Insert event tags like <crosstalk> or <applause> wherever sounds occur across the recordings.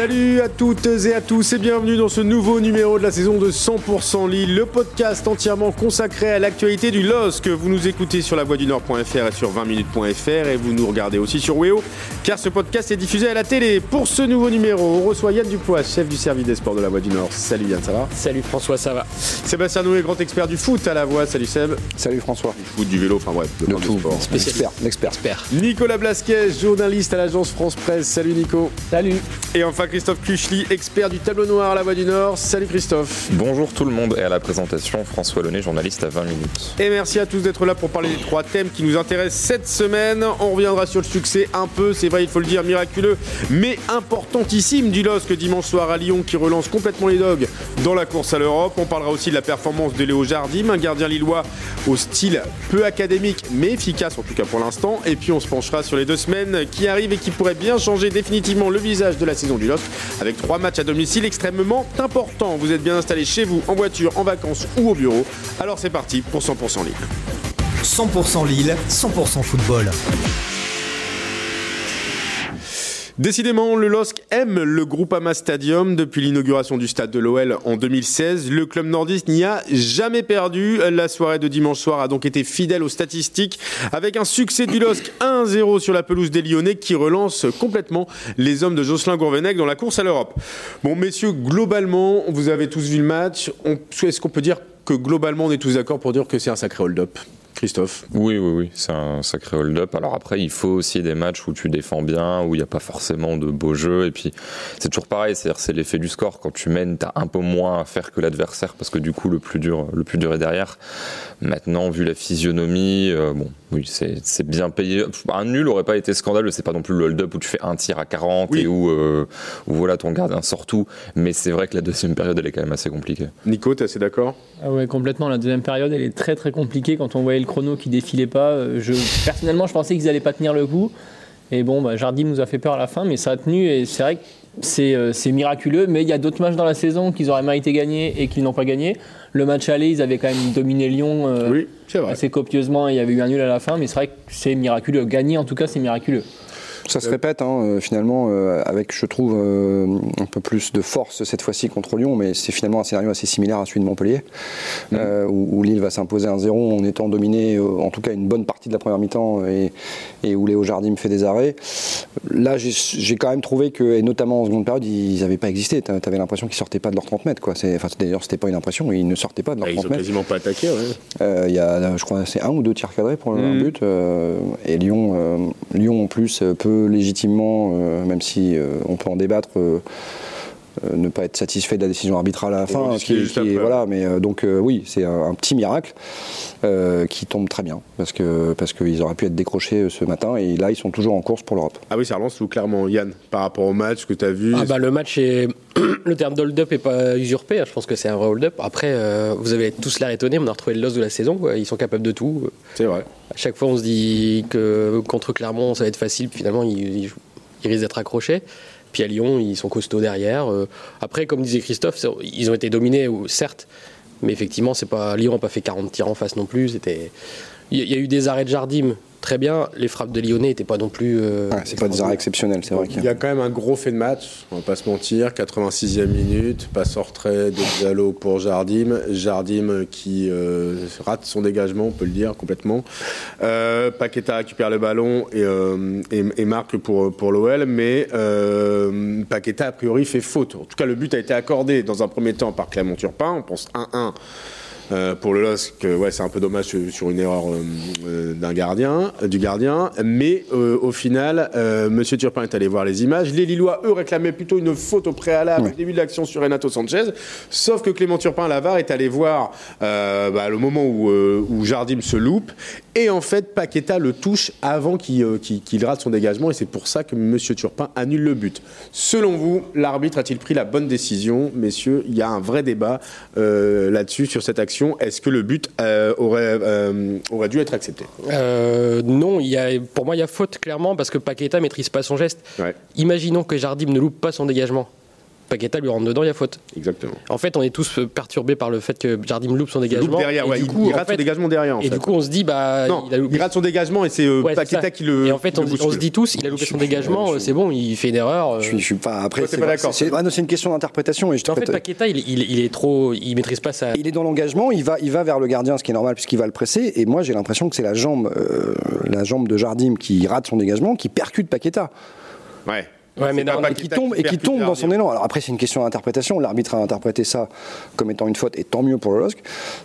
Salut à toutes et à tous et bienvenue dans ce nouveau numéro de la saison de 100% Lille, le podcast entièrement consacré à l'actualité du LOS que vous nous écoutez sur la voix du Nord.fr et sur 20minutes.fr et vous nous regardez aussi sur Weo car ce podcast est diffusé à la télé. Pour ce nouveau numéro, on reçoit Yann Dupois, chef du service des sports de la voix du Nord. Salut Yann, ça va? Salut François, ça va Sébastien Noué, grand expert du foot à la voix. Salut Seb. Salut François. Du foot, du vélo, enfin bref, de tout. Sport. Expert, l'expert. Nicolas Blasquet, journaliste à l'agence France Presse. Salut Nico. Salut. Et enfin Christophe Kuchli, expert du tableau noir à la Voix du Nord. Salut Christophe. Bonjour tout le monde et à la présentation François Launay, journaliste à 20 minutes. Et merci à tous d'être là pour parler des trois thèmes qui nous intéressent cette semaine. On reviendra sur le succès un peu, c'est vrai, il faut le dire, miraculeux, mais importantissime du LOSC dimanche soir à Lyon qui relance complètement les dogs dans la course à l'Europe. On parlera aussi de la performance de Léo Jardim, un gardien lillois au style peu académique mais efficace en tout cas pour l'instant. Et puis on se penchera sur les deux semaines qui arrivent et qui pourraient bien changer définitivement le visage de la saison du LOSC avec trois matchs à domicile extrêmement importants. Vous êtes bien installé chez vous, en voiture, en vacances ou au bureau. Alors c'est parti pour 100% Lille. 100% Lille, 100% football. Décidément, le LOSC aime le Groupama Stadium depuis l'inauguration du stade de l'OL en 2016. Le club nordiste n'y a jamais perdu. La soirée de dimanche soir a donc été fidèle aux statistiques avec un succès du LOSC 1-0 sur la pelouse des Lyonnais qui relance complètement les hommes de Jocelyn Gourvenec dans la course à l'Europe. Bon, messieurs, globalement, vous avez tous vu le match. Est-ce qu'on peut dire que globalement on est tous d'accord pour dire que c'est un sacré hold-up? Christophe Oui, oui, oui, c'est un sacré hold-up. Alors après, il faut aussi des matchs où tu défends bien, où il n'y a pas forcément de beaux jeux. Et puis, c'est toujours pareil, c'est-à-dire c'est l'effet du score. Quand tu mènes, tu as un peu moins à faire que l'adversaire, parce que du coup, le plus dur, le plus dur est derrière. Maintenant, vu la physionomie, euh, bon, oui, c'est bien payé. Un nul aurait pas été scandaleux. C'est pas non plus le hold-up où tu fais un tir à 40 et où, euh, où, voilà, ton gardien sort tout. Mais c'est vrai que la deuxième période, elle est quand même assez compliquée. Nico, tu es assez d'accord? Ah Ouais, complètement. La deuxième période, elle est très très compliquée quand on voyait le chrono qui défilait pas. Euh, je, personnellement, je pensais qu'ils allaient pas tenir le coup. Et bon, bah, Jardim nous a fait peur à la fin, mais ça a tenu. Et c'est vrai que c'est miraculeux. Mais il y a d'autres matchs dans la saison qu'ils auraient mérité gagner et qu'ils n'ont pas gagné. Le match aller, ils avaient quand même dominé Lyon euh, assez copieusement. Il y avait eu un nul à la fin, mais c'est vrai que c'est miraculeux. Gagner, en tout cas, c'est miraculeux. Ça se répète, hein, euh, finalement, euh, avec, je trouve, euh, un peu plus de force cette fois-ci contre Lyon, mais c'est finalement un scénario assez similaire à celui de Montpellier, mmh. où, où, Lille va s'imposer 1-0 en étant dominé, en tout cas, une bonne partie de la première mi-temps, et, et, où Léo Jardim fait des arrêts. Là, j'ai quand même trouvé que, et notamment en seconde période, ils n'avaient pas existé. Tu avais l'impression qu'ils sortaient pas de leurs 30 mètres. Quoi. Enfin, D'ailleurs, c'était pas une impression, ils ne sortaient pas de leurs 30 mètres. Ils n'ont quasiment pas attaqué, Il y a, je crois, c'est un ou deux tirs cadrés pour mmh. but. et Lyon, Lyon, en plus, peut légitimement euh, même si euh, on peut en débattre. Euh, ne pas être satisfait de la décision arbitrale à la fin, qui, qui, voilà, mais donc oui, c'est un, un, petit miracle qui tombe très bien parce que parce qu'ils auraient pu être décrochés ce matin et là ils sont toujours en course pour l'Europe. Ah oui, ça relance tout clairement, Yann, par rapport au match que tu as vu. Ah bah, le match est <clears throat> le terme d'hold-up est pas usurpé, je pense que c'est un vrai hold-up. Après, vous avez tous l'air étonné, on a retrouvé le loss de la saison, quoi. ils sont capables de tout. C'est vrai. À chaque fois, on se dit que contre Clermont, ça va être facile, finalement, ils, ils ils risquent d'être accrochés. Puis à Lyon, ils sont costauds derrière. Après, comme disait Christophe, ils ont été dominés, certes, mais effectivement, c'est pas Lyon n'a pas fait 40 tirs en face non plus. Il y a eu des arrêts de Jardim très bien. Les frappes de Lyonnais n'étaient pas non plus. Euh, ouais, c'est pas des arrêts exceptionnels, c'est vrai. Il y a quand même un gros fait de match, on va pas se mentir. 86e minute, passe en retrait de Diallo pour Jardim. Jardim qui euh, rate son dégagement, on peut le dire complètement. Euh, Paqueta récupère le ballon et, euh, et, et marque pour, pour l'OL, mais euh, Paqueta a priori fait faute. En tout cas, le but a été accordé dans un premier temps par Clément Turpin. On pense 1-1. Euh, pour le LOSC, ouais, c'est un peu dommage sur une erreur euh, d'un gardien, du gardien. Mais euh, au final, Monsieur Turpin est allé voir les images. Les Lillois, eux, réclamaient plutôt une faute au préalable ouais. au début de l'action sur Renato Sanchez. Sauf que Clément Turpin, l'avare, est allé voir bah, le moment où, où Jardim se loupe. Et en fait, Paqueta le touche avant qu'il qu qu rate son dégagement. Et c'est pour ça que Monsieur Turpin annule le but. Selon vous, l'arbitre a-t-il pris la bonne décision? Messieurs, il y a un vrai débat là-dessus, sur cette action Est-ce que le but euh, aurait, euh, aurait dû être accepté? Euh, non, il y a, pour moi, il y a faute clairement parce que Paqueta maîtrise pas son geste. Ouais, Imaginons que Jardim ne loupe pas son dégagement. Paqueta lui rentre dedans, il y a faute. exactement. En fait, on est tous euh, perturbés par le fait que Jardim loupe son Il dégagement. loupe derrière, et ouais, du il, coup, il rate son dégagement derrière. En et fait. du coup, on se dit, bah, non, il a loupé. il rate son dégagement et c'est euh, Ouais, Paqueta ça. qui le. Et en fait, on, se dit tous, il a loupé son dégagement, c'est bon, il fait une erreur. euh. Je suis, je suis pas. Après, c'est pas d'accord, c'est- ah non, c'est une question d'interprétation. Et je En fait, Paqueta, il, il- il est trop, il maîtrise pas sa. Il est dans l'engagement, il va, il va vers le gardien, ce qui est normal puisqu'il va le presser. Et moi, j'ai l'impression que c'est la jambe, euh, la jambe de Jardim qui rate son dégagement, qui percute Paqueta. Ouais. Ouais, mais Paqueta qui tombe, et qui tombe dans son Jardim. élan. Alors après, c'est une question d'interprétation. L'arbitre a interprété ça comme étant une faute, et tant mieux pour le LOSC.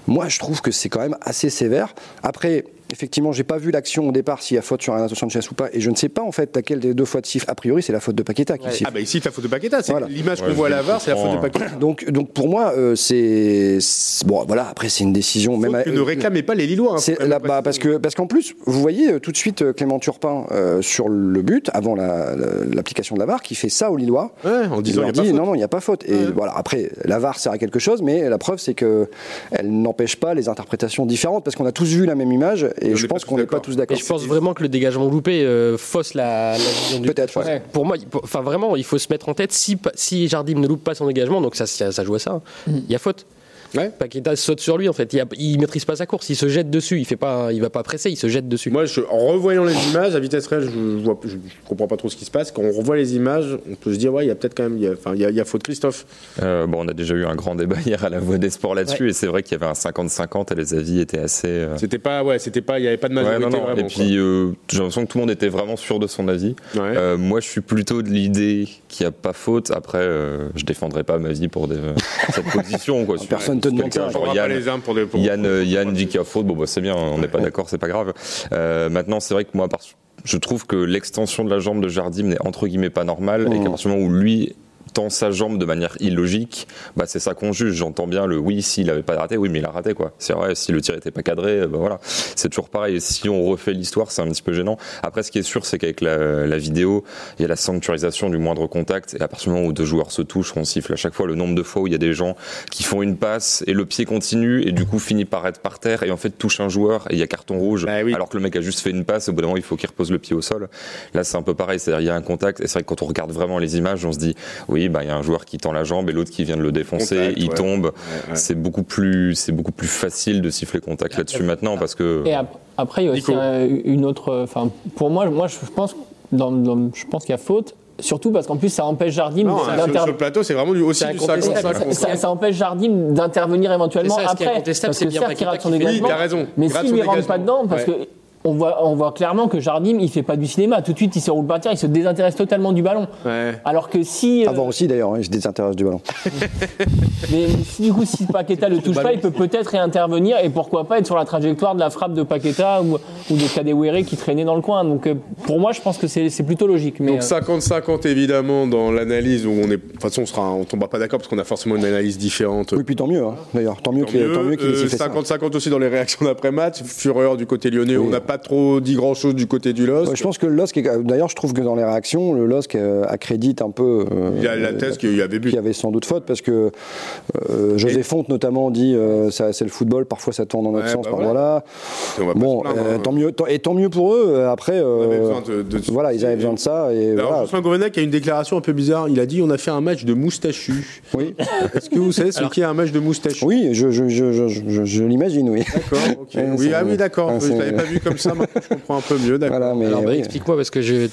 Moi, je trouve que c'est quand même assez sévère. Après, effectivement, j'ai pas vu l'action au départ s'il y a faute sur Renato Sanchez ou pas, et je ne sais pas en fait laquelle des deux fois de siffle. A priori, c'est la faute de Paqueta qui Ouais. siffle. Ah bah ici, c'est la faute de Paqueta. C'est Voilà. l'image qu'on Ouais, voit à la VAR, c'est la faute de Paqueta. Donc, donc pour moi, euh, c'est bon. Voilà. Après, c'est une décision. même Faute que à- ne réclamaient pas les Lillois. hein, C'est là, bah, parce que parce qu'en plus, vous voyez euh, tout de suite euh, Clément Turpin euh, sur le but avant la- la- l'application de la VAR qui fait ça aux Lillois. Ouais, en Il disant leur il y a dit pas faute. non non il n'y a pas faute et voilà après la VAR sert à quelque chose mais la preuve c'est que elle n'empêche pas les interprétations différentes parce qu'on a tous vu la même image et on je pense qu'on n'est pas d'accord. tous Et d'accord. je pense vraiment que le dégagement loupé euh, fausse la, la vision du Peut-être, ouais. Ouais. Pour moi, enfin vraiment, il faut se mettre en tête si, si Jardim ne loupe pas son dégagement, donc ça, ça, ça joue à ça. hein. Il y a faute. Ouais. Paqueta saute sur lui en fait. Il, a- il maîtrise pas sa course. Il se jette dessus. Il fait pas, il va pas presser. Il se jette dessus. Moi, je- en revoyant les images à vitesse réelle, je, je, vois, je, je comprends pas trop ce qui se passe. Quand on revoit les images, on peut se dire ouais, il y a peut-être quand même, il y a, enfin, il y a, il y a faute Christophe. Euh, bon, on a déjà eu un grand débat hier à la Voix des Sports là-dessus, et c'est vrai qu'il y avait un 50-50 et les avis étaient assez. euh, C'était pas, ouais, c'était pas, il y avait pas de ouais, majorité non, non. vraiment. Et puis, euh, j'ai l'impression que tout le monde était vraiment sûr de son avis. Ouais. Euh, moi, je suis plutôt de l'idée qu'il n'y a pas faute. Après, euh, je défendrai pas ma vie pour des- cette position. Quoi. <laughs> Personne te demande ça. Yann, les armes pour des. pour- Yann, pour- pour- Yann dit qu'il y a faute, bon bah c'est bien, on n'est pas d'accord, c'est pas grave. Euh, maintenant, c'est vrai que moi, je trouve que l'extension de la jambe de Jardim n'est entre guillemets pas normale, et qu'à partir du moment où lui tend sa jambe de manière illogique, bah c'est ça qu'on juge. J'entends bien le oui, s'il avait pas raté, oui, mais il a raté quoi. C'est vrai, si le tir était pas cadré, bah voilà, c'est toujours pareil. Et si on refait l'histoire, c'est un petit peu gênant. Après, ce qui est sûr, c'est qu'avec la, la vidéo, il y a la sanctuarisation du moindre contact, et à partir du moment où deux joueurs se touchent, on siffle à chaque fois le nombre de fois où il y a des gens qui font une passe et le pied continue et du coup finit par être par terre et en fait touche un joueur et il y a carton rouge Bah oui. alors que le mec a juste fait une passe au bout d'un moment il faut qu'il repose le pied au sol là c'est un peu pareil c'est-à-dire il y a un contact et c'est vrai que quand on regarde vraiment les images on se dit oui bah il y a un joueur qui tend la jambe et l'autre qui vient de le défoncer Contact, il ouais. tombe Ouais, ouais. c'est beaucoup plus c'est beaucoup plus facile de siffler contact là-dessus maintenant parce que Et ap- après, il y a aussi un- une autre. Enfin, pour moi, moi, je pense, dans, dans- je pense qu'il y a faute. Surtout parce qu'en plus, ça empêche Jardim Non, hein, sur, d'inter- sur le plateau, c'est vraiment du, aussi du incontestable. 50-50. ça, ça- ça empêche Jardim d'intervenir éventuellement C'est ça, ce qui est après. incontestable, parce c'est que bien certes, il rate son fait- Oui, dégagement. t'as raison. Mais s'il son ne rentre dégagement. pas dedans, parce Ouais. que on voit, on voit clairement que Jardim, il fait pas du cinéma. Tout de suite, il se roule par terre, il se désintéresse totalement du ballon. Ouais. Alors que si, euh, Avant aussi d'ailleurs, hein, je désintéresse du ballon. <laughs> mais si du coup, si Paqueta le <laughs> touche pas, il peut peut-être réintervenir et pourquoi pas être sur la trajectoire de la frappe de Paqueta ou, ou de Kadewere qui traînait dans le coin. Donc euh, pour moi, je pense que c'est plutôt logique. Mais Donc euh, 50-50 évidemment dans l'analyse où on est. De toute façon, on sera, on tombera pas d'accord parce qu'on a forcément une analyse différente. Oui, puis tant mieux. hein, D'ailleurs, tant mieux qu'il ait Euh, sifflé ça. 50-50 aussi dans les réactions d'après-match. Fureur du côté lyonnais. Oui. On n'a pas trop dit grand-chose du côté du LOSC. Je pense que le LOSC, est- d'ailleurs, je trouve que dans les réactions, le LOSC euh, accrédite un peu. euh, Il y a la thèse qu'il y avait but. y avait sans doute faute parce que euh, José Fonte notamment dit euh, ça c'est le football parfois ça tourne dans notre Ouais, sens bah par voilà. voilà pas bon plaindre, euh, hein. tant mieux tant- et tant mieux pour eux euh, après On avait besoin de- de- voilà ils avaient besoin de ça et Alors, voilà. Jocelyn Gourvenec a une déclaration un peu bizarre. Il a dit on a fait un match de moustachu. oui <laughs> Est-ce que vous savez ce qu'est un match de moustachu? Oui je, je, je, je, je- je l'imagine oui D'accord, ok. <laughs> Oui, ah oui, d'accord. je c'est- l'avais pas vu comme ça, maintenant je comprends un peu mieux, d'accord. voilà mais Alors, bah, explique-moi parce que je.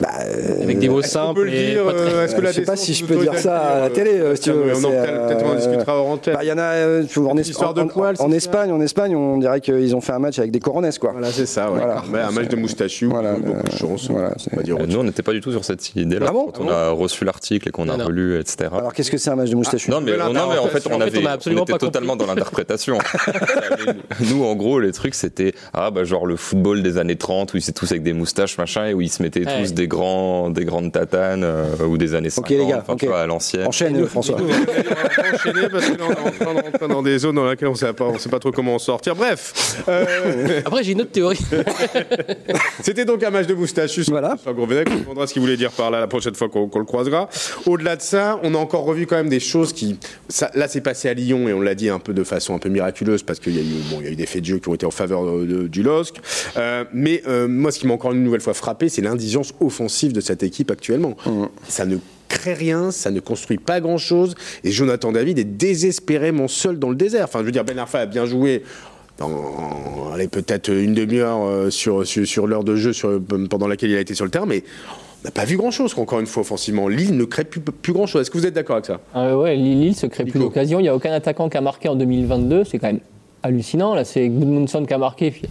Bah, euh, Avec des mots simples. euh, Est-ce que la je sais pas si je peux dire ça à la télé, euh, si tu tiens, veux, mais on en- c'est, Peut-être on en euh, discutera hors antenne. bah, il y en a euh, en, de en- Espagne en Espagne on dirait qu'ils ont fait un match avec des corones quoi Voilà, c'est ça, ouais. Voilà. Ouais, un match de moustachu, Voilà, beaucoup de chance. voilà, on va dire autre nous on n'était pas du tout sur cette idée-là Ah bon quand on a reçu l'article et qu'on a relu etc. alors qu'est-ce que c'est un match de moustachu? Non mais, en fait, on, avait, était totalement dans l'interprétation. <laughs> Nous, en gros, les trucs, c'était ah bah genre le football des années 30 où ils étaient tous avec des moustaches machin et où ils se mettaient tous des des grands, des grandes tatanes euh, ou des années 50. Ok, les gars, enfin, ok. tu vois, à l'ancienne. Enchaîne, François. On va enchaîner parce que là, on est en train de rentrer dans des zones dans lesquelles on ne sait, pas- on sait pas trop comment en sortir. Bref, euh, Après, j'ai une autre théorie. <laughs> c'était donc un match de moustachu. Voilà. Sur on demandera ce qu'il voulait dire par là la prochaine fois qu'on le croisera. Au-delà de ça, on a encore revu quand même des choses qui. ça- là, c'est passé à Lyon et on l'a dit un peu de façon un peu miraculeuse parce qu'il y, a eu, bon, il y a eu des faits de jeu qui ont été en faveur de- de- du LOSC. Euh, mais euh, moi, ce qui m'a encore une nouvelle fois frappé, c'est l'indigence offensive de cette équipe actuellement. Ça ne crée rien, ça ne construit pas grand-chose. Et Jonathan David est désespérément seul dans le désert. Enfin, je veux dire, Ben Arfa a bien joué. Dans, allez, peut-être une demi-heure euh, sur, sur, sur l'heure de jeu sur- pendant laquelle il a été sur le terrain, mais on n'a pas vu grand-chose, encore une fois, offensivement. Lille ne crée plus, plus grand-chose. Est-ce que vous êtes d'accord avec ça? Ouais, Lille Lille se crée plus d'occasion. Il n'y a aucun attaquant qui a marqué en 2022. C'est quand même hallucinant. Là, c'est Gudmundsson qui a marqué. Puis,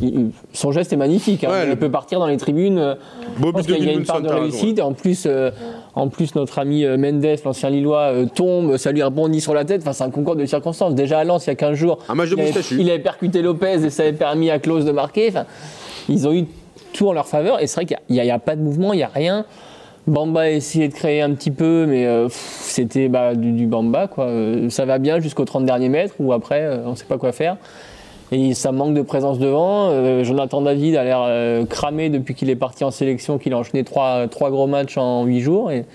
il- il- son geste est magnifique. hein. Ouais, il le- peut partir dans les tribunes. euh, but de qu'il y a une part de réussite. Et en plus, euh, en plus, notre ami euh, Mendes, l'ancien Lillois, euh, tombe, ça lui rebondit sur la tête. Enfin, c'est un concours de circonstances. Déjà à Lens, il y a 15 jours, Un match de il, avait, moustachu. il avait percuté Lopez et ça avait permis à Klose de marquer. Enfin, ils ont eu tout en leur faveur. Et c'est vrai qu'il n'y a pas de mouvement, il n'y a rien. Bamba a essayé de créer un petit peu, mais euh, c'était bah, du, Bamba. Quoi. Euh, ça va bien jusqu'aux 30 derniers mètres, ou après, euh, on ne sait pas quoi faire. Et ça manque de présence devant. Jonathan David a l'air cramé depuis qu'il est parti en sélection, qu'il a enchaîné trois, gros matchs en huit jours. Et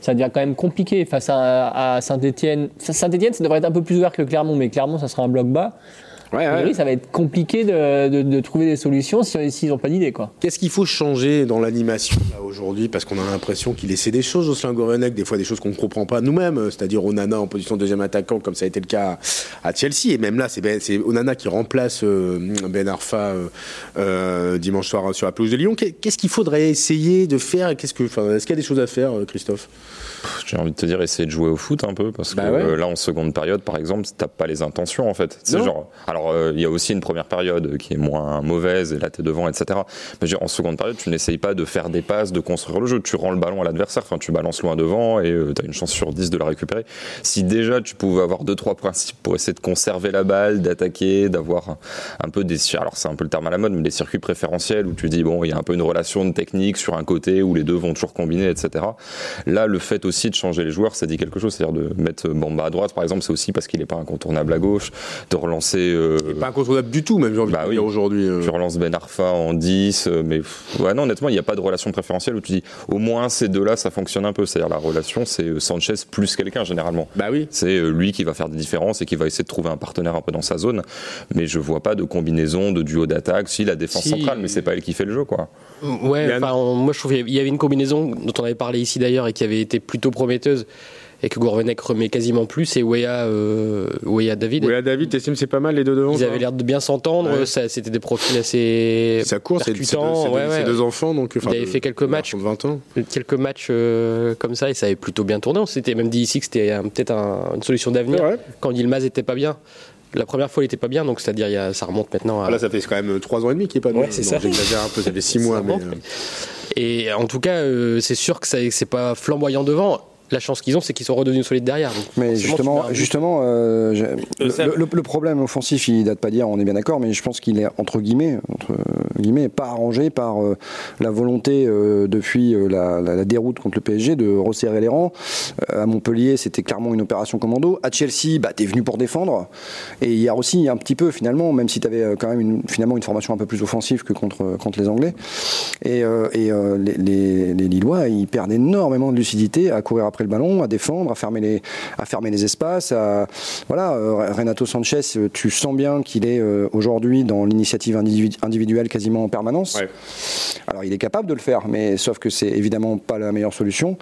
ça devient quand même compliqué face à, à Saint-Etienne. Saint-Etienne, ça devrait être un peu plus ouvert que le Clermont, mais Clermont, ça sera un bloc bas. Ouais, A ouais. priori, ça va être compliqué de, de- de trouver des solutions si- s'ils n'ont pas d'idée. quoi. Qu'est-ce qu'il faut changer dans l'animation aujourd'hui? Parce qu'on a l'impression qu'il essaie des choses au Gourvenec, des fois des choses qu'on ne comprend pas nous-mêmes, euh, c'est-à-dire Onana en position de deuxième attaquant, comme ça a été le cas à Chelsea. Et même là, c'est ben, Onana qui remplace euh, Ben Arfa euh, euh, dimanche soir sur la pelouse de Lyon. Qu'est- Qu'est-ce qu'il faudrait essayer de faire? Qu'est-ce que, enfin, Est-ce qu'il y a des choses à faire, Christophe? J'ai envie de te dire, essayer de jouer au foot un peu, parce Bah que ouais. euh, là, en seconde période, par exemple, t'as pas les intentions, en fait. C'est genre, alors, euh, il y a aussi une première période qui est moins mauvaise, et là, t'es devant, etc. Mais en seconde période, tu n'essayes pas de faire des passes, de construire le jeu. Tu rends le ballon à l'adversaire, enfin, tu balances loin devant, et tu t'as une chance sur 10 de la récupérer. Si déjà, tu pouvais avoir deux, trois principes pour essayer de conserver la balle, d'attaquer, d'avoir un, peu des, alors c'est un peu le terme à la mode, mais des circuits préférentiels où tu dis, bon, il y a un peu une relation de technique sur un côté où les deux vont toujours combiner, etc. Là, le fait aussi de changer les joueurs, ça dit quelque chose. C'est-à-dire de mettre Bamba à droite, par exemple, c'est aussi parce qu'il n'est pas incontournable à gauche, de relancer. Euh, Pas incontournable du tout, même j'ai envie Bah de oui. dire aujourd'hui. euh. tu relances Ben Arfa en 10, euh, mais pff, ouais, non, honnêtement, il n'y a pas de relation préférentielle où tu dis au moins ces deux-là, ça fonctionne un peu. C'est-à-dire la relation, c'est Sanchez plus quelqu'un généralement. Bah oui. C'est lui qui va faire des différences et qui va essayer de trouver un partenaire un peu dans sa zone. Mais je vois pas de combinaison, de duo d'attaque. Si la défense Si. centrale, mais c'est pas elle qui fait le jeu, quoi. Ouais, moi je trouve qu'il y avait une combinaison dont on avait parlé ici d'ailleurs et qui avait été plutôt prometteuse et que Gourvenec remet quasiment plus, c'est Weah, euh, Weah David. Ouais, David, t'estimes c'est pas mal les deux devant Ils avaient l'air de bien s'entendre, Ouais. ça- c'était des profils assez Ça court, c'est ouais, ouais. deux enfants, donc. avait deux- fait quelques matchs. garçons de 20 ans. quelques matchs euh, comme ça et ça avait plutôt bien tourné. On s'était même dit ici que c'était un- peut-être un- une solution d'avenir quand Yilmaz était pas bien. La première fois, il était pas bien, donc c'est-à-dire ça remonte maintenant à. Ah, là, ça fait quand même 3 ans et demi qu'il est pas bien. Ouais, c'est ça. J'exagère un peu, ça fait 6 mois, mais. euh, Et en tout cas, euh, c'est sûr que c'est pas flamboyant devant. La chance qu'ils ont, c'est qu'ils sont redevenus solides derrière. Donc, Mais justement, justement euh, le, Seb. le- le problème offensif, il date pas d'hier, on est bien d'accord, mais je pense qu'il est entre guillemets, entre guillemets, pas arrangé par euh, la volonté euh, depuis euh, la, la- la déroute contre le PSG de resserrer les rangs. Euh, à Montpellier, c'était clairement une opération commando. À Chelsea, bah, t'es venu pour défendre. Et hier aussi, un petit peu finalement, même si t'avais quand même une, finalement une formation un peu plus offensive que contre contre les Anglais. Et, euh, et, euh, les, les, les Lillois, ils perdent énormément de lucidité à courir après le ballon, à défendre, à fermer les, à fermer les espaces. À, voilà, euh, Renato Sanchez, euh, tu sens bien qu'il est euh, aujourd'hui dans l'initiative individu- individuelle quasiment en permanence. Ouais. Alors il est capable de le faire, mais sauf que c'est évidemment pas la meilleure solution.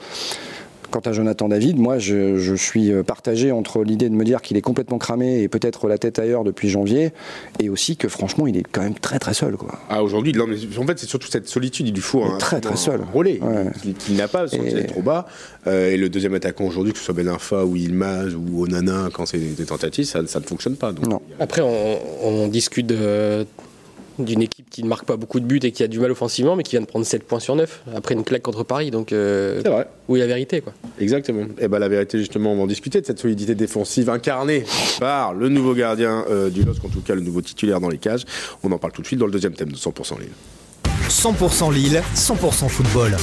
Quant à Jonathan David, moi je, je suis euh, partagé entre l'idée de me dire qu'il est complètement cramé et peut-être la tête ailleurs depuis janvier, et aussi que franchement il est quand même très très seul. Quoi. Ah, aujourd'hui, non, mais en fait, c'est surtout cette solitude. Il lui faut un, Très, très un seul. relais Ouais. qu'il n'a pas, parce qu'il est trop bas. Euh, et le deuxième attaquant aujourd'hui, que ce soit Ben Arfa ou Ilmaz ou Onana, quand c'est des tentatives, ça, ça ne fonctionne pas. Donc, Non. Après, on, on discute de- d'une équipe qui ne marque pas beaucoup de buts et qui a du mal offensivement, mais qui vient de prendre 7 points sur 9 après une claque contre Paris. Donc, euh, C'est vrai. où est la vérité quoi Exactement. Et ben la vérité, justement, on va en discuter de cette solidité défensive incarnée par le nouveau gardien euh, du LOSC, en tout cas le nouveau titulaire dans les cages. On en parle tout de suite dans le deuxième thème de 100% Lille. 100% Lille, 100% football.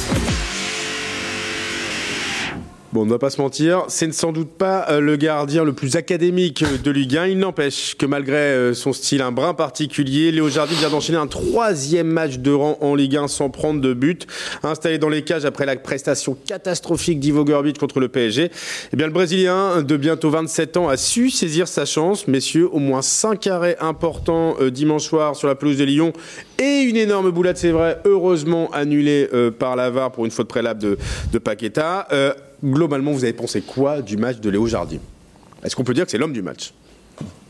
Bon, on ne va pas se mentir, c'est sans doute pas euh, le gardien le plus académique de Ligue 1. Il n'empêche que malgré euh, son style un brin particulier, Léo Jardim vient d'enchaîner un troisième match de rang en Ligue 1 sans prendre de but. Installé dans les cages après la prestation catastrophique d'Ivo Gorbic contre le PSG, eh bien, le Brésilien de bientôt 27 ans a su saisir sa chance. Messieurs, au moins 5 arrêts importants euh, dimanche soir sur la pelouse de Lyon et une énorme boulette, c'est vrai, heureusement annulée par la VAR pour une faute préalable de, de Paqueta. Euh, globalement, vous avez pensé quoi du match de Léo Jardim? Est-ce qu'on peut dire que c'est l'homme du match?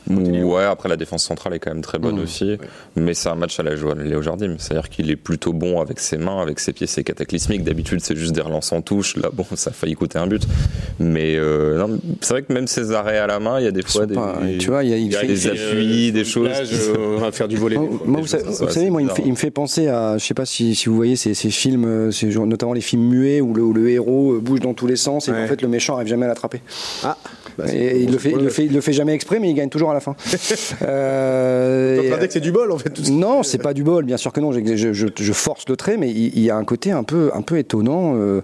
Ouais, après la défense centrale est quand même très bonne Mmh, aussi, mais c'est un match à la joie de Léo Jardim. C'est-à-dire qu'il est plutôt bon avec ses mains, avec ses pieds, c'est cataclysmique. D'habitude, c'est juste des relances en touche. Là, bon, ça a failli coûter un but. Mais euh, non, c'est vrai que même ses arrêts à la main, il y a des fois des, pas- tu vois, il y a- il fait- des appuis, des choses. Là, je- on va faire du volet. <laughs> Moi, moi, vous, savez, ça, ça, vous savez, c'est moi, il me, fait, il me fait penser à, je sais pas si, si vous voyez ces, ces films, euh, ces notamment les films muets où le, où le héros euh, bouge dans tous les sens et Ouais. en fait le méchant arrive jamais à l'attraper. Ah, bah, et il le fait, il le fait, il le fait jamais exprès, mais il gagne toujours à la fin. <laughs> Euh, en train de dire que c'est du bol en fait tout non, c'est pas du bol, bien sûr que non. Je, je- je- je force le trait, mais il, il y a un côté un peu, un peu étonnant euh,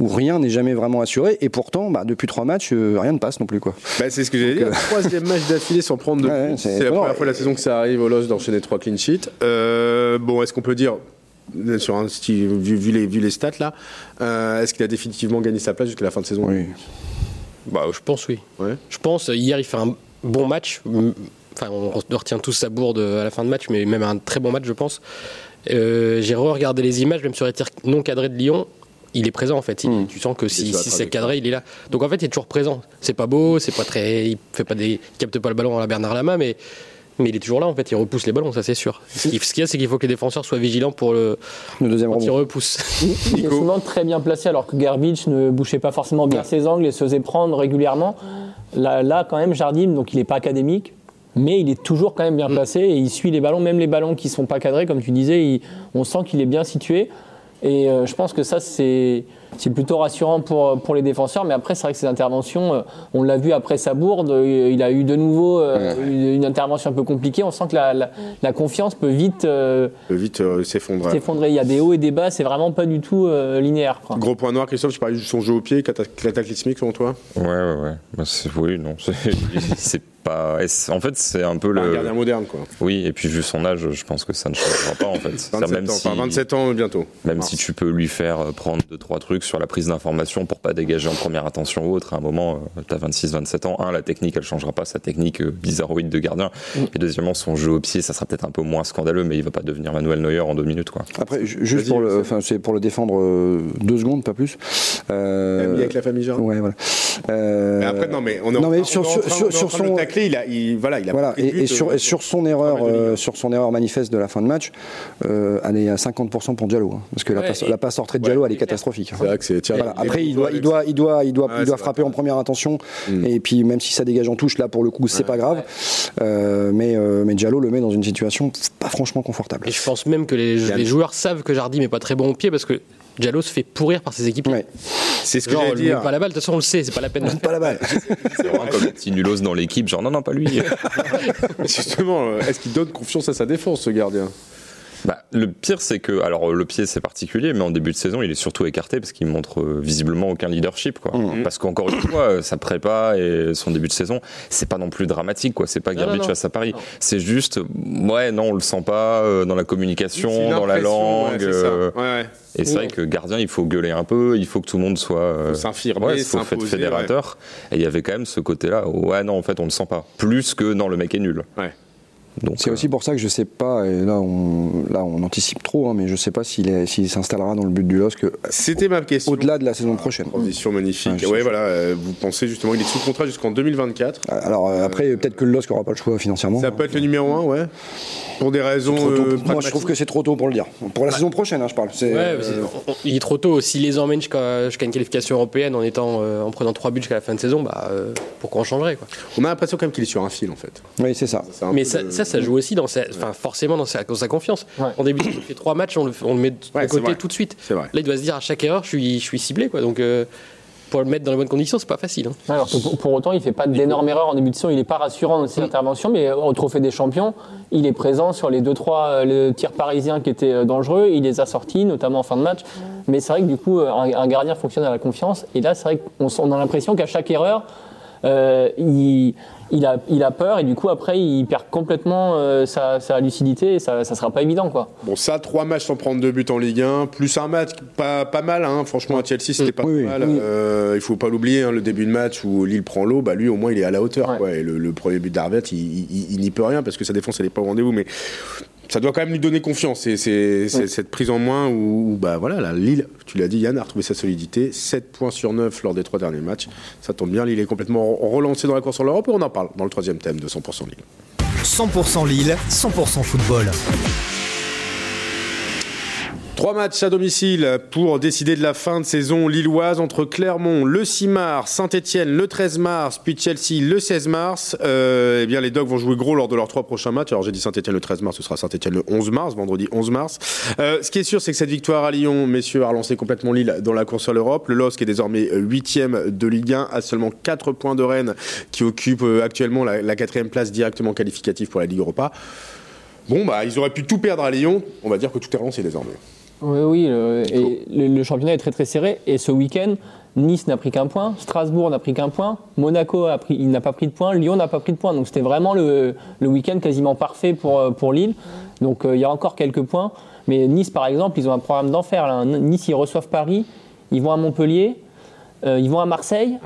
où rien n'est jamais vraiment assuré. Et pourtant, bah, depuis trois matchs, euh, rien ne passe non plus, quoi. Bah, c'est ce que j'allais dire. Troisième match d'affilée sans prendre de Ouais, c'est la première fois de la saison que ça arrive au Lost d'enchaîner trois clean sheets. Euh, bon, est-ce qu'on peut dire, euh, sur un style, vu, vu les, vu les stats là, euh, est-ce qu'il a définitivement gagné sa place jusqu'à la fin de saison? Bah, je pense oui. Ouais. Je pense, hier, il fait un bon match. Enfin, on retient tous sa bourde à la fin de match, mais même un très bon match, je pense. Euh, J'ai re-regardé les images, même sur les tirs non cadrés de Lyon. Il est présent en fait. Il- Mm. Tu sens que si, si c'est cadré, il est là. Donc en fait, il est toujours présent. C'est pas beau, c'est pas très, il fait pas des, il capte pas le ballon à la Bernard Lama, mais mais il est toujours là en fait. Il repousse les ballons, ça c'est sûr. Ce qu'il y a, c'est qu'il faut que les défenseurs soient vigilants pour le Le deuxième quand il rebond. repousse. <laughs> Il est souvent très bien placé alors que Garbage ne bouchait pas forcément bien ses angles et se faisait prendre régulièrement. Là, là quand même, Jardim, donc il n'est pas académique, mais il est toujours quand même bien placé et il suit les ballons, même les ballons qui sont pas cadrés, comme tu disais, il- on sent qu'il est bien situé. Et euh, je pense que ça, c'est c'est plutôt rassurant pour, pour les défenseurs. Mais après, c'est vrai que ces interventions, euh, on l'a vu après sa bourde, euh, il a eu de nouveau euh, une, une intervention un peu compliquée. On sent que la, la- la confiance peut vite euh, Peut vite euh, s'effondrer. s'effondrer. Il y a des hauts et des bas, c'est vraiment pas du tout euh, linéaire. quoi. Gros point noir, Christophe, tu parlais de son jeu au pied, cata- cataclysmique selon toi? Ouais, ouais, ouais. Bah, c'est- oui, non, c'est <laughs> c'est pas. En fait, c'est un peu Un le. gardien moderne quoi. Oui, et puis vu son âge, je pense que ça ne changera pas en fait. C'est-à-dire 27 Même ans, si, enfin, 27 ans bientôt. même Mars. si tu peux lui faire prendre deux trois trucs sur la prise d'information pour pas dégager en première attention ou autre, à un moment, euh, t'as 26-27 ans. Un, la technique, elle changera pas, sa technique euh, bizarroïde de gardien. Et deuxièmement, son jeu au pied, ça sera peut-être un peu moins scandaleux, mais il va pas devenir Manuel Neuer en deux minutes, quoi. Après, ju- juste pour le, Youssef. enfin, c'est pour le défendre euh, deux secondes, pas plus. Euh, avec la famille Jardim. Ouais, voilà. Euh, Mais après, non, mais on est non, en- mais sur- sur- train- son- le tacler, il a, il, voilà, il a Voilà, pris le et, sur, euh, et sur son erreur, euh, sur son erreur manifeste de la fin de match, euh, elle est à 50% pour Diallo, hein, parce que la, passe, et- la passe de Diallo, Ouais, elle est catastrophique. hein. Tiens, Voilà. Après, il doit, il doit, il doit, il doit, Ouais, il doit c'est frapper en première intention. Mm. Et puis, même si ça dégage en touche, là, pour le coup, c'est pas grave. Euh, mais, euh, mais Diallo le met dans une situation pas franchement confortable. Et je pense même que les, joueurs savent que Jardim est pas très bon au pied parce que Diallo se fait pourrir par ses équipes. Ouais. C'est ce que j'allais dire. pas la balle, de toute façon on le sait, c'est pas la peine. de <laughs> le Pas la balle. <laughs> C'est vraiment comme le petit nulos dans l'équipe, genre non, non, pas lui. <laughs> Justement, euh, est-ce qu'il donne confiance à sa défense, ce gardien? Bah, le pire, c'est que, alors le pied c'est particulier, mais en début de saison, il est surtout écarté parce qu'il montre euh, visiblement aucun leadership, quoi. Mhm. Parce qu'encore une fois, euh, sa prépa et son début de saison, c'est pas non plus dramatique, quoi. C'est pas Garbage face à Paris. C'est juste, ouais, non, on le sent pas euh, dans la communication, dans la ouais, langue. c'est ça. euh, Ouais, ouais. et c'est vrai que gardien, il faut gueuler un peu, il faut que tout le monde soit. euh, Faut s'infirmer, ouais, faut être fédérateur. Et il y avait quand même ce côté-là, ouais, non, en fait, on le sent pas. Plus que non, le mec est nul. Ouais. Donc, C'est euh, aussi pour ça que je sais pas, et là on, là, on anticipe trop, hein, mais je sais pas s'il est- s'il s'installera dans le but du LOSC euh, C'était ma question. au-delà de la saison prochaine. Transition magnifique. Ouais, je Ouais, sais. voilà. euh, Vous pensez justement, il est sous contrat jusqu'en 2024. Alors euh, après, peut-être que le LOSC aura pas le choix financièrement. Ça peut être le numéro 1, ouais. Pour des raisons. Euh, Moi, je trouve que c'est trop tôt pour le dire. Pour la saison prochaine, hein, je parle. C'est, Ouais, euh, mais c'est- on- il est trop tôt. S'il les emmène jusqu'à jusqu'à une qualification européenne en étant euh, en prenant trois buts jusqu'à la fin de saison, bah euh, pourquoi on changerait quoi? On a l'impression quand même qu'il est sur un fil, en fait. oui, c'est ça. Mais ça, ça, ça joue aussi dans sa, enfin forcément dans sa, dans sa confiance. Ouais. En début, de saison, il fait trois matchs, on le, on le met de Ouais, côté vrai. tout de suite. Là, il doit se dire à chaque erreur, je suis, je suis ciblé quoi. Donc euh, pour le mettre dans les bonnes conditions, c'est pas facile. hein. Alors pour, pour autant, il fait pas d'énormes erreurs en début de saison. Il est pas rassurant dans ses interventions, mais au Trophée des Champions, il est présent sur les deux trois euh, les tirs parisiens qui étaient euh, dangereux. Il les a sortis, notamment en fin de match. Mais c'est vrai que du coup, euh, un, un gardien fonctionne à la confiance. Et là, c'est vrai qu'on a l'impression qu'à chaque erreur, euh, il, il a, il a peur et du coup après il perd complètement euh, sa, sa lucidité et ça, ça sera pas évident quoi. Bon, ça, trois matchs sans prendre deux buts en Ligue 1, plus un match pas, pas mal, hein. franchement, à Chelsea, c'était pas Oui, oui. mal. Euh, il faut pas l'oublier, hein, le début de match où Lille prend l'eau, bah, lui, au moins, il est à la hauteur. Ouais. quoi. Et le, le premier but d'Arvet, il, il- il n'y peut rien parce que sa défense, elle n'est pas au rendez-vous. Mais ça doit quand même lui donner confiance. C'est c'est- c'est cette prise en main où, où, bah, voilà, la Lille, tu l'as dit, Yann, a retrouvé sa solidité. 7 points sur 9 lors des trois derniers matchs. Ça tombe bien, Lille est complètement relancé dans la course sur l'Europe et on en parle dans le troisième thème de 100% Lille. 100% Lille, 100% football. Trois matchs à domicile pour décider de la fin de saison lilloise entre Clermont le 6 mars, Saint-Etienne le 13 mars, puis Chelsea le 16 mars. Euh, eh bien, les Dogs vont jouer gros lors de leurs trois prochains matchs. Alors, j'ai dit Saint-Etienne le 13 mars, ce sera Saint-Etienne le 11 mars, vendredi 11 mars. Euh, ce qui est sûr, c'est que cette victoire à Lyon, messieurs, a relancé complètement Lille dans la course à l'Europe. Le LOSC est désormais huitième de Ligue 1 à seulement 4 points de Rennes qui occupe euh, actuellement la quatrième place directement qualificative pour la Ligue Europa. Bon, bah, ils auraient pu tout perdre à Lyon. On va dire que tout est relancé désormais. Oui, oui, le, et le, le championnat est très très serré. Et ce week-end, Nice n'a pris qu'un point, Strasbourg n'a pris qu'un point, Monaco a pris, il n'a pas pris de point, Lyon n'a pas pris de point. Donc c'était vraiment le, le week-end quasiment parfait pour, euh, pour Lille. Donc euh, il y a encore quelques points. Mais Nice, par exemple, ils ont un programme d'enfer. là. Nice, ils reçoivent Paris, ils vont à Montpellier, euh, ils vont à Marseille.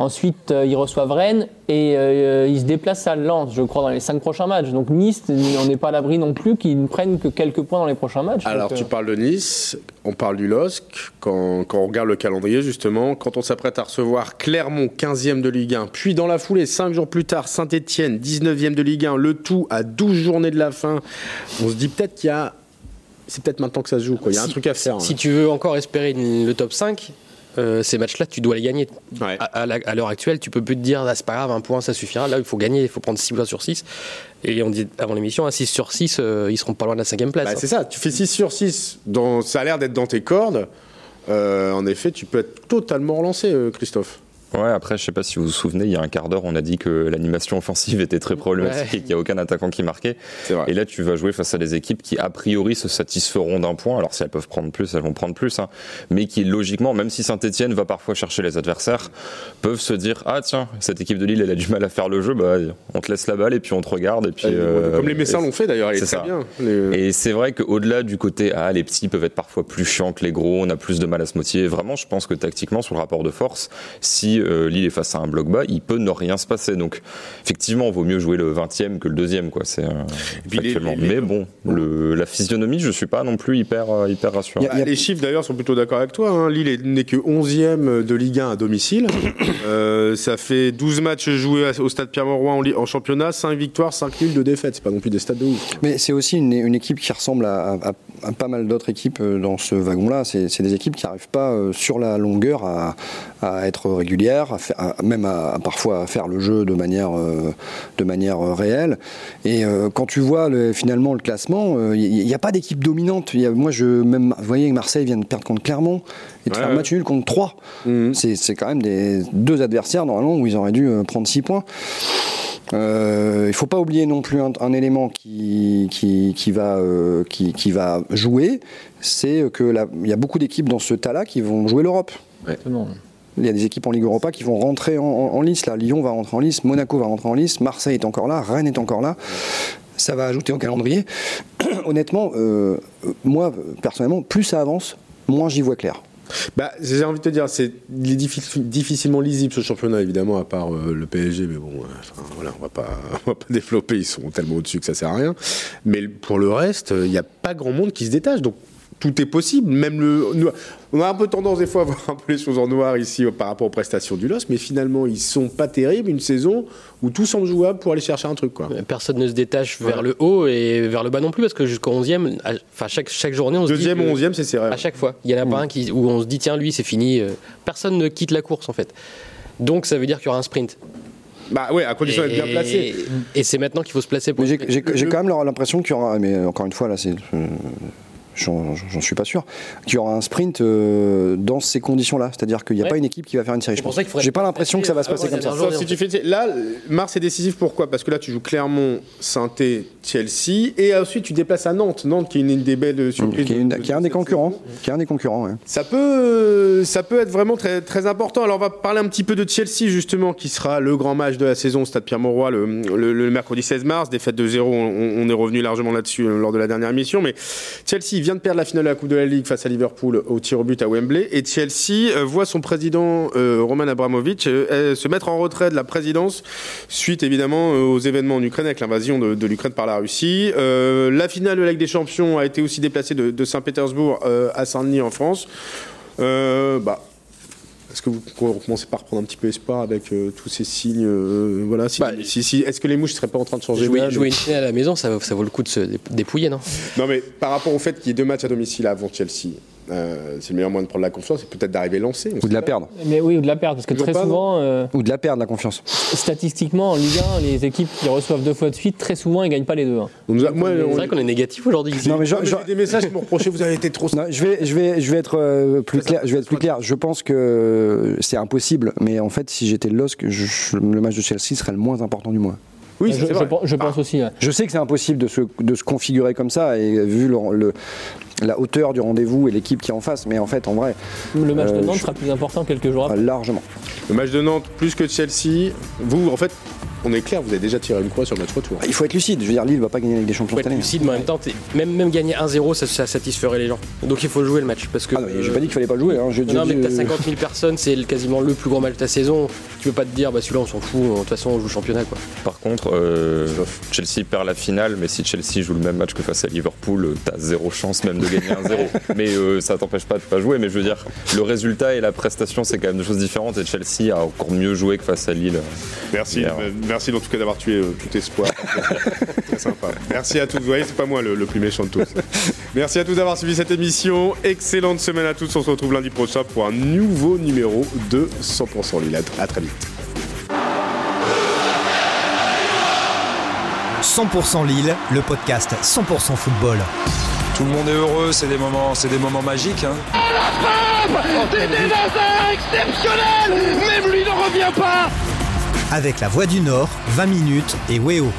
Ensuite, euh, ils reçoivent Rennes et euh, ils se déplacent à Lens, je crois, dans les cinq prochains matchs. Donc Nice, on n'est pas à l'abri non plus qu'ils ne prennent que quelques points dans les prochains matchs. Alors, Donc, tu euh, parles de Nice, on parle du LOSC. Quand, quand on regarde le calendrier, justement, quand on s'apprête à recevoir Clermont, 15e de Ligue 1, puis dans la foulée, 5 jours plus tard, Saint-Etienne, 19e de Ligue 1, le tout à 12 journées de la fin, on se dit peut-être qu'il y a. C'est peut-être maintenant que ça se joue, quoi. Il y a un truc à faire. Si hein. tu veux encore espérer le top 5, euh, ces matchs-là, tu dois les gagner. Ouais. À, à à l'heure actuelle, tu peux plus te dire, ah, c'est pas grave, un point, ça suffira. Là, il faut gagner, il faut prendre 6 points sur 6. Et on dit avant l'émission, à 6 sur 6, euh, ils seront pas loin de la cinquième place. Bah, hein. c'est ça, tu fais 6 sur 6, dans, ça a l'air d'être dans tes cordes. Euh, en effet, tu peux être totalement relancé, euh, Christophe. Ouais, après, je sais pas si vous vous souvenez, il y a un quart d'heure, on a dit que l'animation offensive <laughs> était très problématique Ouais. et qu'il n'y a aucun attaquant qui marquait. Et là, tu vas jouer face à des équipes qui, a priori, se satisferont d'un point. Alors, si elles peuvent prendre plus, elles vont prendre plus. hein. Mais qui, logiquement, même si Saint-Etienne va parfois chercher les adversaires, peuvent se dire Ah, tiens, cette équipe de Lille, elle a du mal à faire le jeu. Bah, on te laisse la balle et puis on te regarde. Et puis, euh, Comme les Messins l'ont fait d'ailleurs, il est c'est très ça. bien. Les- et c'est vrai qu'au-delà du côté, ah, les petits peuvent être parfois plus chiants que les gros, on a plus de mal à se motiver. Vraiment, je pense que tactiquement, sur le rapport de force, si euh, Lille est face à un bloc bas, il peut ne rien se passer. Donc, effectivement, il vaut mieux jouer le 20e que le deuxième, quoi. C'est euh, Mais bon, le, la physionomie, je suis pas non plus hyper, euh, hyper rassurant. Il y a- Bah, les chiffres d'ailleurs sont plutôt d'accord avec toi. hein. Lille est- n'est que 11e de Ligue 1 à domicile. <coughs> Euh, ça fait 12 matchs joués au stade Pierre-Mauroy en, championnat, 5 victoires, 5 nuls de défaites. C'est pas non plus des stades de ouf. Mais c'est aussi une, une équipe qui ressemble à, à- à pas mal d'autres équipes dans ce wagon-là. C'est c'est des équipes qui n'arrivent pas euh, sur la longueur à, à être régulières, à faire- à- même à, à parfois à faire le jeu de manière, euh, de manière euh, réelle. Et euh, quand tu vois le- finalement le classement, euh, il n'y a pas d'équipe dominante. Il y a- moi, je, même, vous voyez, Marseille vient de perdre contre Clermont et de Ouais, faire un ouais. match nul contre 3. Mhm. C'est c'est quand même des deux adversaires normalement où ils auraient dû prendre 6 points. Euh, il ne faut pas oublier non plus un, un élément qui, qui, qui va, euh, qui, qui va jouer, c'est que la- il y a beaucoup d'équipes dans ce tas-là qui vont jouer l'Europe. exactement. Il y a des équipes en Ligue Europa qui vont rentrer en, lice. Là. Lyon va rentrer en lice, Monaco va rentrer en lice, Marseille est encore là, Rennes est encore là. Ça va ajouter au calendrier. <clears throat> Honnêtement, euh, moi, personnellement, plus ça avance, moins j'y vois clair. Bah, j'ai envie de te dire, c'est il est diffi- difficilement lisible ce championnat, évidemment, à part euh, le PSG, mais bon, euh, voilà, on va pas, <laughs> va pas développer, ils sont tellement au-dessus que ça sert à rien. Mais pour le reste, il n'y a pas grand monde qui se détache, donc tout est possible. Même le, nous- on a un peu tendance des fois à voir un peu les choses en noir ici euh, par rapport aux prestations du LOS, mais finalement, ils sont pas terribles. Une saison où tout semble jouable pour aller chercher un truc, quoi. Personne ne se détache vers le haut et vers le bas non plus, parce que jusqu'au 11e, à- enfin, chaque, chaque journée, on se Deuxième dit. ou que- onzième, c'est serré. À chaque fois. Il y en a pas un qui, où on se dit, tiens, lui, c'est fini. euh, Personne ne quitte la course, en fait. Donc, ça veut dire qu'il y aura un sprint. Bah ouais, à condition d'être bien placé. Et c'est maintenant qu'il faut se placer pour. J'ai le sprint. j'ai- j'ai Le- quand même l'impression qu'il y aura, mais encore une fois, là, c'est. Euh, j'en suis pas sûr, qu'il y aura un sprint euh, dans ces conditions-là. C'est-à-dire qu'il n'y a Ouais. pas une équipe qui va faire une série. Je pour pense. J'ai pas l'impression que ça va se passer Ouais, comme ça. ouais, Sauf si tu fais, là, Mars est décisif pourquoi? Parce que là, tu joues Clermont, Saint-Étienne, Chelsea, et ensuite tu déplaces à Nantes. Nantes qui est une des belles surprises. Qui est, une- de- qui est un de des concurrents. Qui est un des concurrents. ouais. Ça peut, ça peut être vraiment très, très important. Alors, on va parler un petit peu de Chelsea, justement, qui sera le grand match de la saison au Stade Pierre-Mauroy le, le- le mercredi 16 mars. Défaite de 0, on, on est revenu largement là-dessus euh, lors de la dernière émission. Mais Chelsea vient de perdre la finale de la Coupe de la Ligue face à Liverpool au tir au but à Wembley. Et Chelsea euh, voit son président, euh, Roman Abramovich, euh, se mettre en retrait de la présidence suite, évidemment, aux événements en Ukraine avec l'invasion de, l'Ukraine par la Russie. La finale de la Ligue des Champions a été aussi déplacée de, Saint-Pétersbourg à Saint-Denis en France. Bah, est-ce que vous commencez par reprendre un petit peu espoir avec euh, tous ces signes euh, Voilà. Si, Bah, si- si- est-ce que les mouches seraient pas en train de changer Jouer, d'âge jouer une finale à la maison, ça, vaut- ça vaut le coup de se dé- dépouiller, non? Non, mais par rapport au fait qu'il y ait deux matchs à domicile avant Chelsea, euh, c'est le meilleur moyen de prendre la confiance, c'est peut-être d'arriver lancé. Ou de la perdre. Mais oui, ou de la perdre, parce que Toujours très pas, souvent, euh, Ou de la perdre, la confiance. statistiquement, en Ligue 1, les équipes qui reçoivent deux fois de suite, très souvent, ils gagnent pas les deux. hein. C'est on- vrai qu'on est négatif aujourd'hui. Non, mais j'ai genre- des messages qui m'ont reproché, vous avez été trop. <laughs> Non, je vais, je vais, je vais être euh, plus clair. Je vais être plus clair. Je pense que c'est impossible, mais en fait, si j'étais le LOSC, je- le match de Chelsea serait le moins important du mois. Oui, je, c'est je vrai. pense- je pense aussi. ouais. Je sais que c'est impossible de se, de se configurer comme ça, et vu le, le- la hauteur du rendez-vous et l'équipe qui est en face, mais en fait, en vrai, Le match de Euh, Nantes je- sera plus important quelques jours après. largement. Le match de Nantes, plus que Chelsea. Vous, en fait, on est clair, vous avez déjà tiré une croix sur le match retour. Il faut être lucide. Je veux dire, Lille va pas gagner avec des champions faut cette être année. lucide, mais en même temps, même, même gagner 1-0, ça, ça satisferait les gens. Donc il faut jouer le match. Parce que, Ah non, mais j'ai pas dit qu'il fallait pas le jouer. Hein. J'ai- Non, j'ai mais t'as euh, 50 000 personnes, c'est quasiment le plus gros match de ta saison. Tu peux pas te dire, bah celui-là on s'en fout, de toute façon on joue le championnat quoi. Par contre, euh, Chelsea perd la finale, mais si Chelsea joue le même match que face à Liverpool, euh, t'as zéro chance même de gagner un 0 <laughs> mais euh, ça t'empêche pas de pas jouer. Mais je veux dire, le résultat et la prestation, c'est quand même deux choses différentes. Et Chelsea a encore mieux joué que face à Lille. Merci, Hier. euh, merci en tout cas d'avoir tué euh, tout espoir. <laughs> Très sympa. Merci à tous. Vous voyez, c'est pas moi le, le plus méchant de tous. Merci à tous d'avoir suivi cette émission. Excellente semaine à tous. On se retrouve lundi prochain pour un nouveau numéro de 100% Lille. À très vite. 100% Lille, le podcast 100% football. Tout le monde est heureux, c'est des moments, c'est des moments magiques. hein. Hazard exceptionnel Même lui ne revient pas Avec la Voix du Nord, 20 minutes et Weo.